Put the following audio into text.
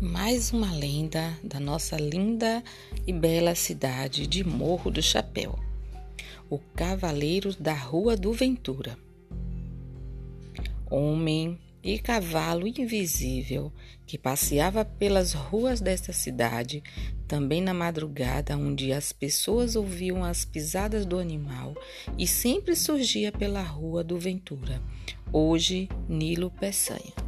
mais uma lenda da nossa linda e bela cidade de Morro do Chapéu. O Cavaleiro da Rua do Ventura. Homem e cavalo invisível que passeava pelas ruas desta cidade, também na madrugada, onde as pessoas ouviam as pisadas do animal e sempre surgia pela Rua do Ventura, hoje Nilo Peçanha.